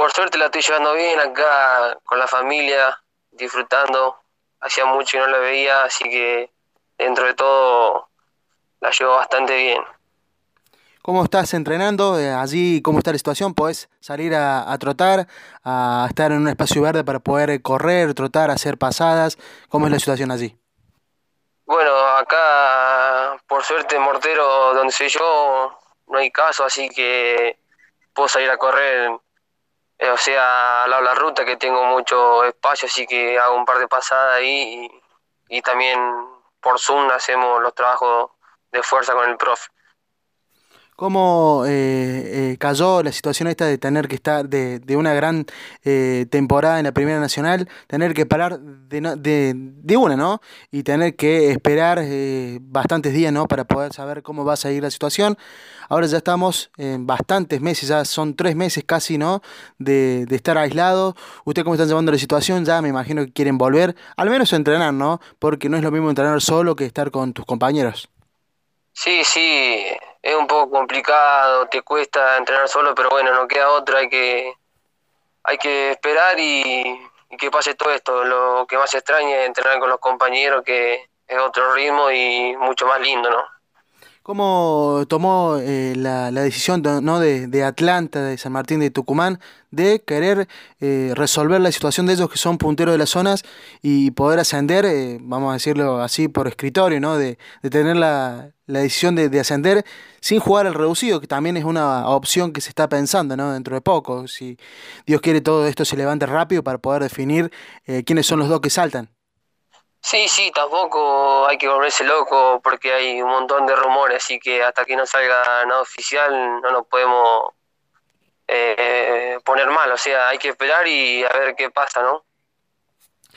Por suerte la estoy llevando bien acá con la familia, disfrutando. Hacía mucho que no la veía, así que dentro de todo la llevo bastante bien. ¿Cómo estás entrenando? Eh, allí, ¿cómo está la situación? ¿Podés salir a, trotar, a estar en un espacio verde para poder correr, trotar, hacer pasadas? ¿Cómo es la situación allí? Bueno, acá, por suerte, Mortero, donde soy yo, no hay caso, así que puedo salir a correr, o sea, al lado de la ruta, que tengo mucho espacio, así que hago un par de pasadas ahí y, y también por Zoom hacemos los trabajos de fuerza con el profe. ¿Cómo eh, eh, cayó la situación esta de tener que estar de, de una gran eh, temporada en la Primera Nacional, tener que parar de, de, una, ¿no? Y tener que esperar bastantes días, ¿no? Para poder saber cómo va a seguir la situación. Ahora ya estamos en bastantes meses, ya son tres meses casi, ¿no? De, de estar aislados. ¿Usted cómo están llevando la situación? Ya me imagino que quieren volver, al menos entrenar, ¿no? Porque no es lo mismo entrenar solo que estar con tus compañeros. Sí, sí, es un poco complicado, te cuesta entrenar solo, pero bueno, no queda otra, hay que, hay que esperar y, que pase todo esto. Lo que más extraña es entrenar con los compañeros, que es otro ritmo y mucho más lindo, ¿no? ¿Cómo tomó eh, la, la, decisión ¿no? de, de, Atlanta, de San Martín de Tucumán, de querer eh, resolver la situación de ellos que son punteros de las zonas y poder ascender, eh, vamos a decirlo así por escritorio, ¿no? de, de tener la, la decisión de, de, ascender sin jugar al reducido, que también es una opción que se está pensando ¿no? dentro de poco, si Dios quiere todo esto se levante rápido para poder definir quiénes son los dos que saltan. Sí, sí, tampoco hay que volverse loco porque hay un montón de rumores, así que hasta que no salga nada oficial no nos podemos eh, poner mal, o sea, hay que esperar y a ver qué pasa, ¿no?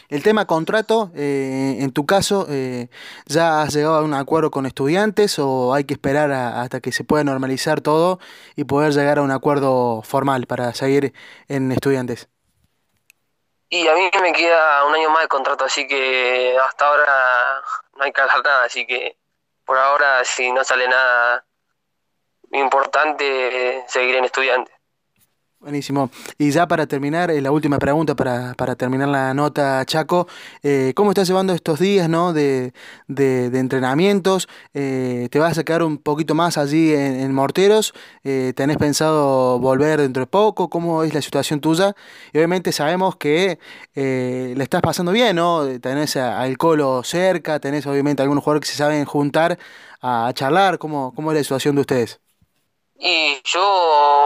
El tema contrato, eh, en tu caso, eh, ¿ya has llegado a un acuerdo con estudiantes o hay que esperar a, hasta que se pueda normalizar todo y poder llegar a un acuerdo formal para seguir en estudiantes? Y a mí me queda un año más de contrato, así que hasta ahora no hay que hablar nada, así que por ahora si no sale nada importante, seguiré en estudiante. Buenísimo. Y ya para terminar, eh, la última pregunta para, para, terminar la nota, Chaco. Eh, ¿Cómo estás llevando estos días ¿no? de, de, entrenamientos? Eh, ¿Te vas a quedar un poquito más allí en, Morteros? ¿Tenés pensado volver dentro de poco? ¿Cómo es la situación tuya? Y obviamente sabemos que le estás pasando bien, ¿no? Tenés al Colo cerca, tenés obviamente algunos jugadores que se saben juntar a, a charlar. ¿Cómo, ¿Cómo es la situación de ustedes? Y yo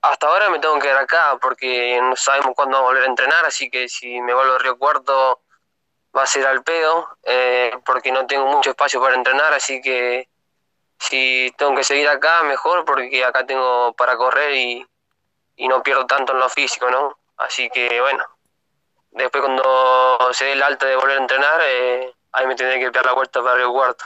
hasta ahora me tengo que quedar acá porque no sabemos cuándo volver a entrenar, así que si me vuelvo a Río Cuarto va a ser al pedo, eh, porque no tengo mucho espacio para entrenar, así que si tengo que seguir acá, mejor, porque acá tengo para correr y, y no pierdo tanto en lo físico, ¿no? Así que bueno, después cuando se dé el alta de volver a entrenar, eh, ahí me tendré que dar la vuelta para Río Cuarto.